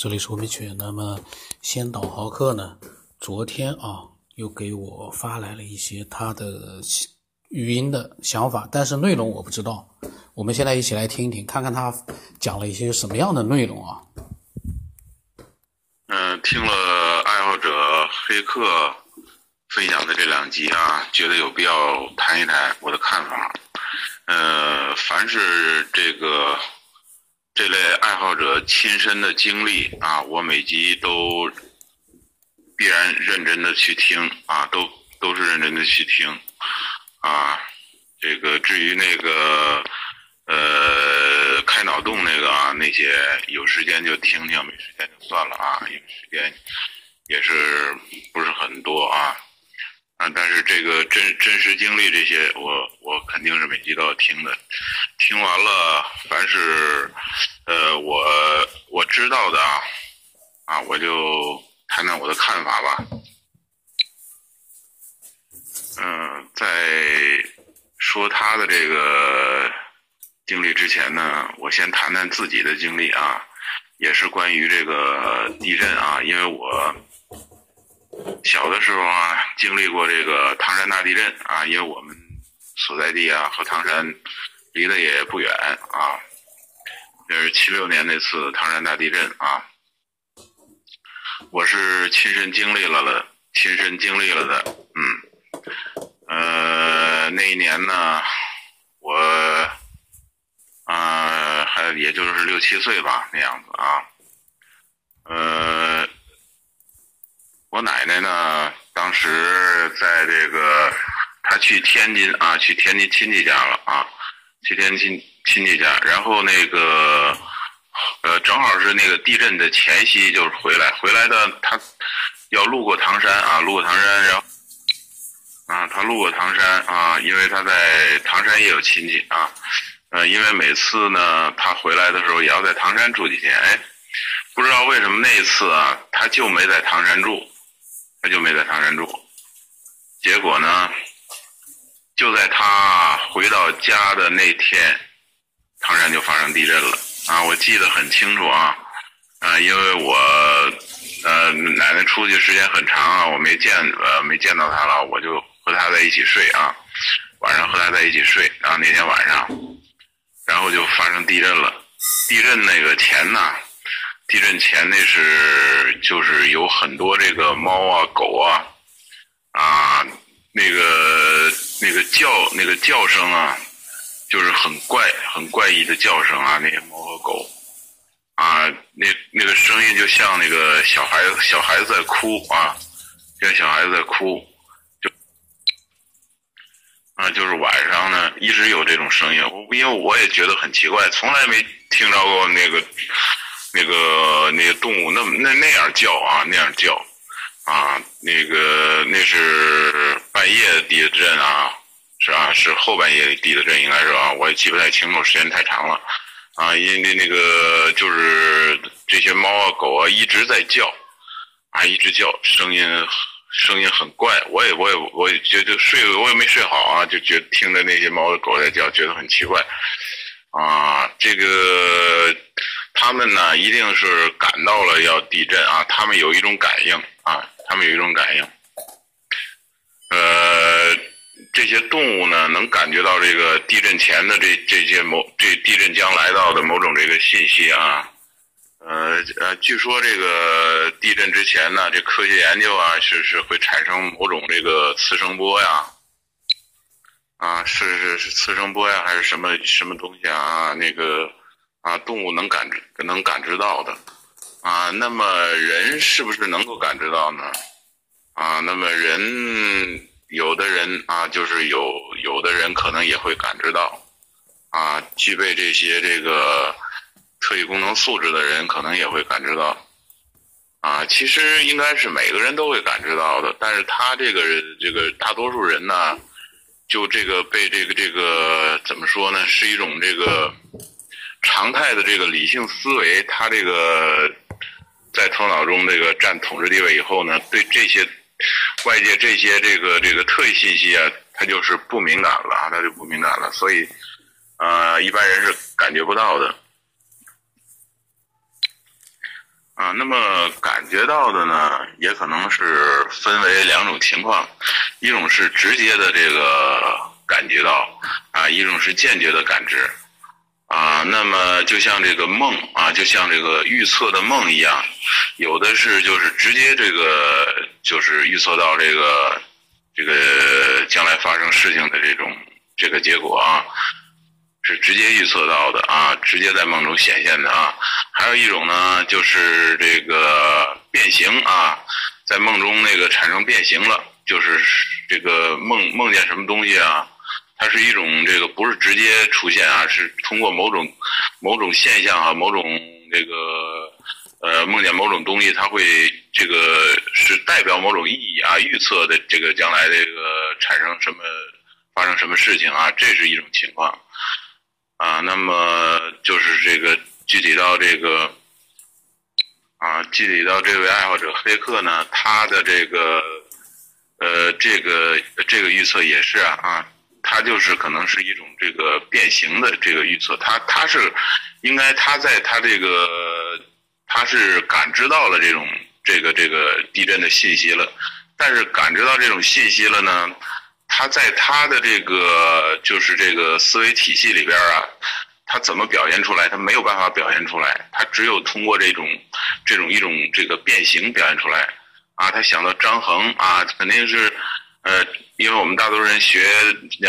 这里是文明犬。那么，先导豪客呢，昨天啊，又给我发来了一些他的语音的想法，但是内容我不知道。我们现在一起来听一听，看看他讲了一些什么样的内容啊？嗯，听了爱好者黑客分享的这两集啊，觉得有必要谈一谈我的看法。呃，凡是这个。这类爱好者亲身的经历啊，我每集都必然认真的去听啊，都都是认真的去听啊。这个至于那个呃开脑洞那个啊，那些有时间就听听，没时间就算了啊，因为时间也是不是很多啊。啊，但是这个真真实经历这些，我我肯定是每集都要听的。听完了，凡是呃我我知道的啊，啊我就谈谈我的看法吧。嗯，在说他的这个经历之前呢，我先谈谈自己的经历啊，也是关于这个地震啊，因为我。小的时候啊，经历过这个唐山大地震啊，因为我们所在地啊和唐山离得也不远啊。就是七六年那次唐山大地震啊，我是亲身经历了的，亲身经历了的。嗯，呃，那一年呢，我啊还也就是六七岁吧那样子啊，呃。我奶奶呢？当时在这个，她去天津啊，去天津亲戚家了啊，去天津亲戚家。然后那个，呃，正好是那个地震的前夕，就是回来。回来的她要路过唐山啊，路过唐山，然后啊，她路过唐山啊，因为她在唐山也有亲戚啊。呃，因为每次呢，她回来的时候也要在唐山住几天。哎，不知道为什么那次啊，她就没在唐山住。他就没在唐山住，结果呢，就在他回到家的那天，唐山就发生地震了啊！我记得很清楚啊，啊，因为我呃奶奶出去时间很长啊，我没见呃没见到她了，我就和她在一起睡啊，晚上和她在一起睡，然后那天晚上，然后就发生地震了，地震那个前呢。地震前那是就是有很多这个猫啊狗啊啊那个那个叫那个叫声啊，就是很怪很怪异的叫声啊，那些猫和狗啊那那个声音就像那个小孩小孩子在哭啊，像小孩子在哭，就啊就是晚上呢一直有这种声音，因为我也觉得很奇怪，从来没听着过那个。那个那个动物那那那样叫啊那样叫，啊那个那是半夜地震啊是啊是后半夜地震应该是啊我也记不太清楚时间太长了，啊因为那个就是这些猫啊狗啊一直在叫，啊一直叫声音声音很怪我也我也我也觉得睡我也没睡好啊就觉听着那些猫狗在叫觉得很奇怪，啊这个。他们呢，一定是感到了要地震啊！他们有一种感应啊，他们有一种感应。呃，这些动物呢，能感觉到这个地震前的这这些某这地震将来到的某种这个信息啊。呃呃，据说这个地震之前呢，这科学研究啊，是是会产生某种这个次声波呀。啊，是是是次声波呀，还是什么什么东西啊？那个。啊，动物能感知能感知到的，啊，那么人是不是能够感知到呢？啊，那么人有的人啊，就是有有的人可能也会感知到，啊，具备这些这个特异功能素质的人可能也会感知到，啊，其实应该是每个人都会感知到的，但是他这个这个大多数人呢，就这个被这个这个怎么说呢，是一种这个。常态的这个理性思维，他这个在头脑中这个占统治地位以后呢，对这些外界这些这个这个特异信息啊，他就是不敏感了，他就不敏感了，所以呃，一般人是感觉不到的。啊，那么感觉到的呢，也可能是分为两种情况，一种是直接的这个感觉到，啊，一种是间接的感知，啊，那么就像这个梦啊，就像这个预测的梦一样，有的是就是直接这个就是预测到这个这个将来发生事情的这种这个结果啊。是直接预测到的啊，直接在梦中显现的啊。还有一种呢，就是这个变形啊，在梦中那个产生变形了，就是这个梦梦见什么东西啊，它是一种这个不是直接出现啊，是通过某种某种现象啊，某种这个呃梦见某种东西，它会这个是代表某种意义啊，预测的这个将来这个产生什么发生什么事情啊，这是一种情况。啊，那么就是这个具体到这个，啊，具体到这位爱好者黑客呢，他的这个，呃，这个这个预测也是啊，啊，他就是可能是一种这个变形的这个预测，他他是应该他在他这个他是感知到了这种这个这个地震的信息了，但是感知到这种信息了呢？他在他的这个就是这个思维体系里边啊，他怎么表现出来？他没有办法表现出来，他只有通过这种这种一种这个变形表现出来啊。他想到张衡啊，肯定是呃，因为我们大多数人学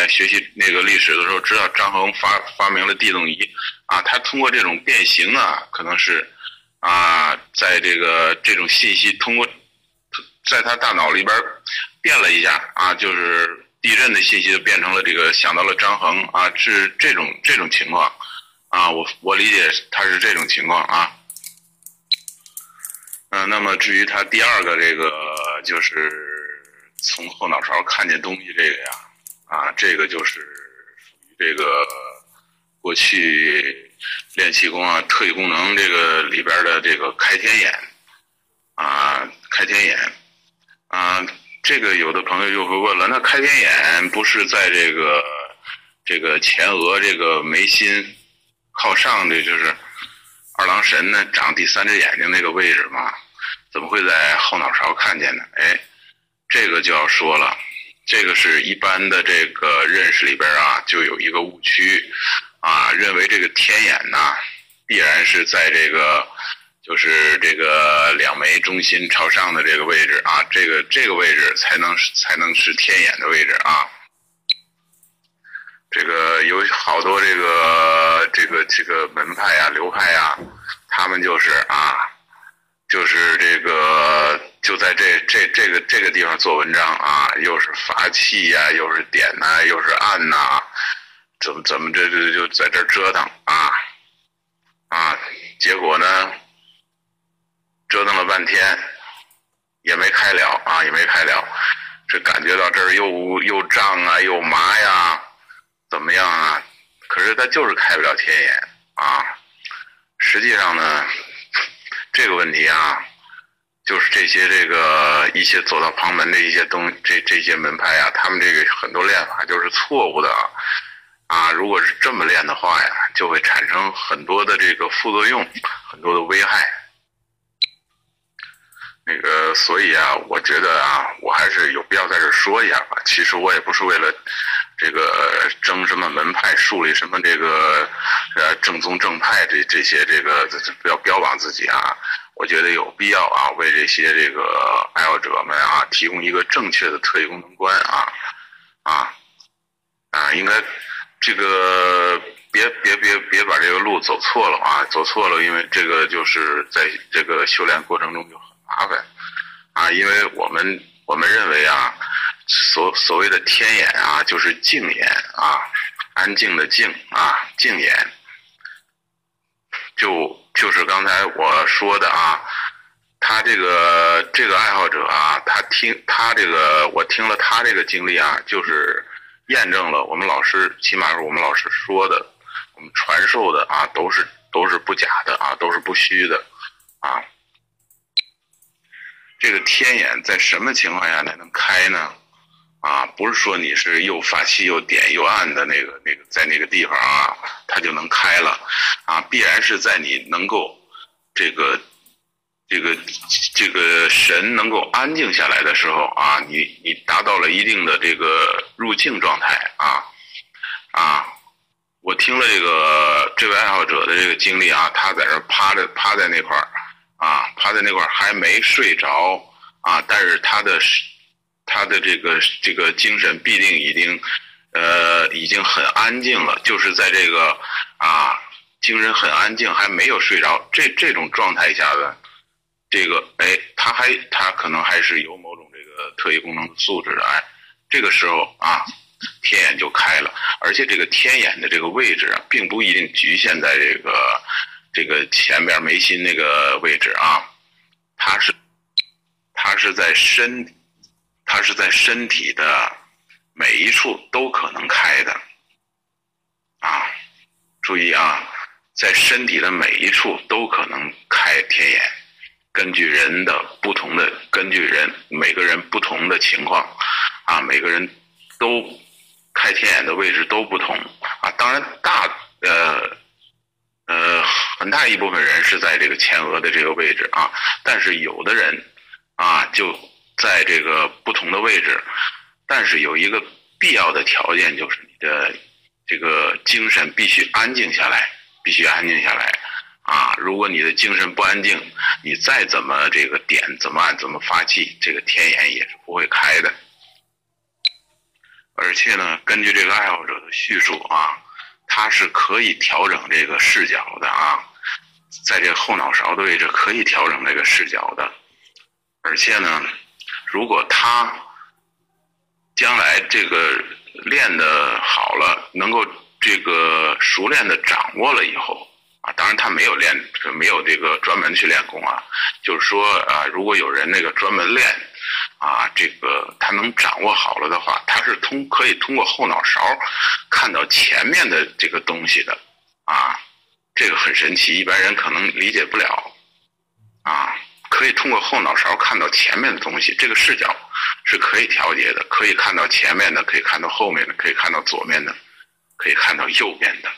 学习那个历史的时候，知道张衡发发明了地动仪啊。他通过这种变形啊，可能是啊，在这个这种信息通过在他大脑里边变了一下啊，就是。地震的信息就变成了这个，想到了张衡啊，是这种这种情况啊，我我理解他是这种情况啊。嗯，那么至于他第二个这个，就是从后脑勺看见东西这个呀，啊，这个就是属于这个过去练气功啊，特异功能这个里边的这个开天眼啊，开天眼啊。这个有的朋友就会问了，那开天眼不是在这个这个前额这个眉心靠上的，就是二郎神呢长第三只眼睛那个位置吗？怎么会在后脑勺看见呢？哎，这个就要说了，这个是一般的这个认识里边啊，就有一个误区啊，认为这个天眼呐必然是在这个。就是这个两眉中心朝上的这个位置啊，这个这个位置才能才能是天眼的位置啊。这个有好多这个这个这个门派啊、流派啊，他们就是啊，在这这这个这个地方做文章啊，又是发气呀，又是点呐，又是按呐，怎么怎么这这就在这折腾啊啊，结果呢？折腾了半天，也没开了啊，也没开了。这感觉到这儿又又胀啊，又麻呀，怎么样啊？可是他就是开不了天眼啊。实际上呢，这个问题啊，就是这些这个一些走到旁门的一些东这这些门派啊，他们这个很多练法就是错误的啊。如果是这么练的话呀，就会产生很多的这个副作用，很多的危害。那个，所以啊，我觉得啊，我还是有必要在这说一下吧。其实我也不是为了这个争什么门派，树立什么这个呃正宗正派这这些这个不要标榜自己啊。我觉得有必要啊，为这些这个爱好者们啊提供一个正确的特异功能观啊啊啊，应该这个别别别别把这个路走错了啊，走错了，因为这个就是在这个修炼过程中就很。麻烦啊，因为我们我们认为啊，所所谓的天眼啊，就是静眼啊，安静的静啊，静眼，就就是刚才我说的啊，他这个这个爱好者啊，他听他这个，我听了他这个经历啊，就是验证了我们老师，起码是我们老师说的，我们传授的啊，都是都是不假的啊，都是不虚的啊。这个天眼在什么情况下才能开呢？啊，不是说你是又发气又点又按的那个那个在那个地方啊，它就能开了，啊，必然是在你能够这个这个这个神能够安静下来的时候啊，你你达到了一定的这个入静状态啊啊！我听了这个这位爱好者的这个经历啊，他在这趴着趴在那块儿啊，趴在那块儿还没睡着啊，但是他的他的这个这个精神必定已经呃已经很安静了，就是在这个啊精神很安静还没有睡着这这种状态下的。这个哎，他还他可能还是有某种这个特异功能的素质的哎，这个时候啊，天眼就开了，而且这个天眼的这个位置啊，并不一定局限在这个这个前边眉心那个位置啊，它是它是在身，它是在身体的每一处都可能开的啊，注意啊，在身体的每一处都可能开天眼。根据人的不同的，根据人每个人不同的情况，啊，每个人都开天眼的位置都不同啊。当然，大呃呃很大一部分人是在这个前额的这个位置啊，但是有的人啊就在这个不同的位置，但是有一个必要的条件就是你的这个精神必须安静下来，必须安静下来。啊，如果你的精神不安静，你再怎么这个点怎么按怎么发气，这个天眼也是不会开的。而且呢，根据这个爱好者的叙述啊，他是可以调整这个视角的啊，在这个后脑勺的位置可以调整这个视角的。而且呢，如果他将来这个练的好了，能够这个熟练的掌握了以后。啊，当然他没有练，没有这个专门去练功啊。就是说啊，如果有人那个专门练，啊，这个他能掌握好了的话，他是通可以通过后脑勺看到前面的这个东西的，啊，这个很神奇，一般人可能理解不了，可以通过后脑勺看到前面的东西，这个视角是可以调节的，可以看到前面的，可以看到后面的，可以看到左面的，可以看到右边的，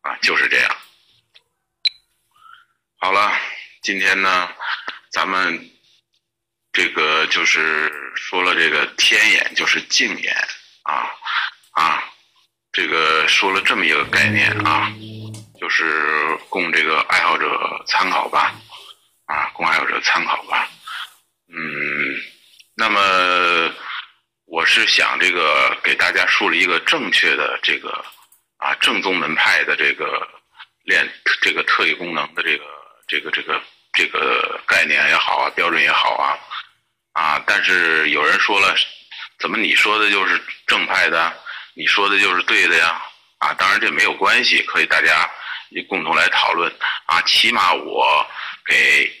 啊，就是这样。好了，今天呢，咱们这个就是说了这个天眼就是镜眼啊啊，这个说了这么一个概念啊，就是供这个爱好者参考吧啊，供爱好者参考吧。嗯，那么我是想这个给大家树立一个正确的这个啊正宗门派的这个练这个特异功能的这个。这个这个这个概念也好啊，标准也好啊，啊，但是有人说了，怎么你说的就是正派的，你说的就是对的呀？啊，当然这没有关系，可以大家共同来讨论啊。起码我给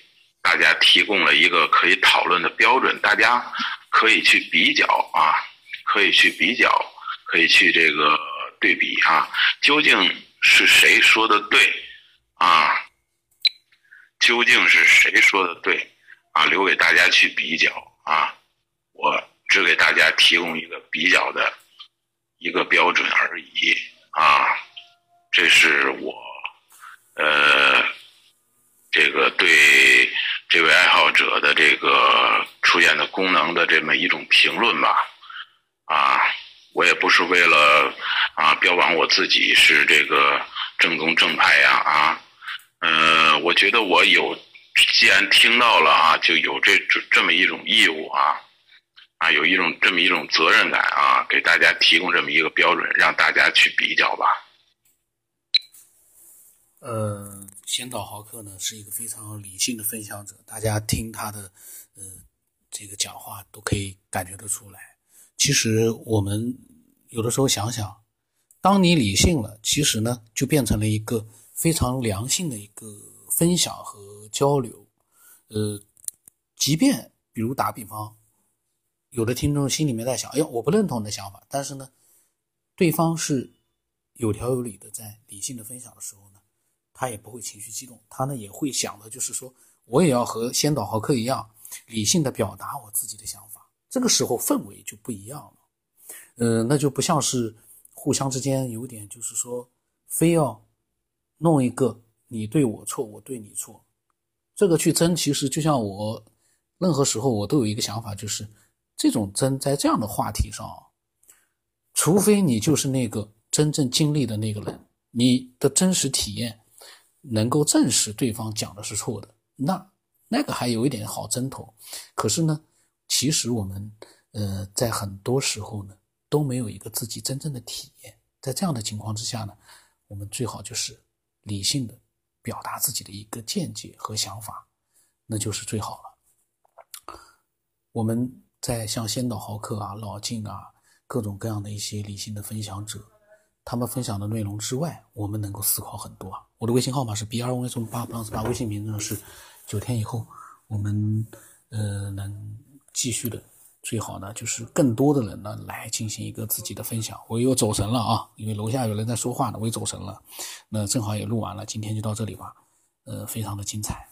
大家提供了一个可以讨论的标准，大家可以去比较啊，可以去比较，可以去这个对比啊，究竟是谁说的对啊？究竟是谁说的对啊？留给大家去比较啊！我只给大家提供一个比较的一个标准而已啊！这是我呃这个对这位爱好者的这个出现的功能的这么一种评论吧啊！我也不是为了啊标榜我自己是这个正宗正派呀啊！嗯，我觉得我有，既然听到了啊，就有这这这么一种义务啊，啊，有一种这么一种责任感啊，给大家提供这么一个标准，让大家去比较吧。呃，先导豪客呢是一个非常理性的分享者，大家听他的呃这个讲话都可以感觉得出来。其实我们有的时候想想，当你理性了，其实呢就变成了一个。非常良性的一个分享和交流，呃，即便比如打比方，有的听众心里面在想，哎呀，我不认同你的想法，但是呢，对方是有条有理的在理性的分享的时候呢，他也不会情绪激动，他呢也会想的就是说，我也要和先导豪客一样，理性的表达我自己的想法，这个时候氛围就不一样了，呃，那就不像是互相之间有点就是说非要。弄一个你对我错，我对你错，这个去争，其实就像我任何时候我都有一个想法，就是这种争在这样的话题上，除非你就是那个真正经历的那个人，你的真实体验能够证实对方讲的是错的，那那个还有一点好争头。可是呢，其实我们呃在很多时候呢都没有一个自己真正的体验，在这样的情况之下呢，我们最好就是理性的。表达自己的一个见解和想法，那就是最好了。我们在像先导豪客啊、老静啊，各种各样的一些理性的分享者，他们分享的内容之外，我们能够思考很多。我的微信号码是 B R O S 八 plus 八，微信名字是九天以后，我们呃能继续的。最好呢，就是更多的人呢来进行一个自己的分享。我又走神了啊，因为楼下有人在说话呢，我又走神了。那正好也录完了，今天就到这里吧。呃，非常的精彩。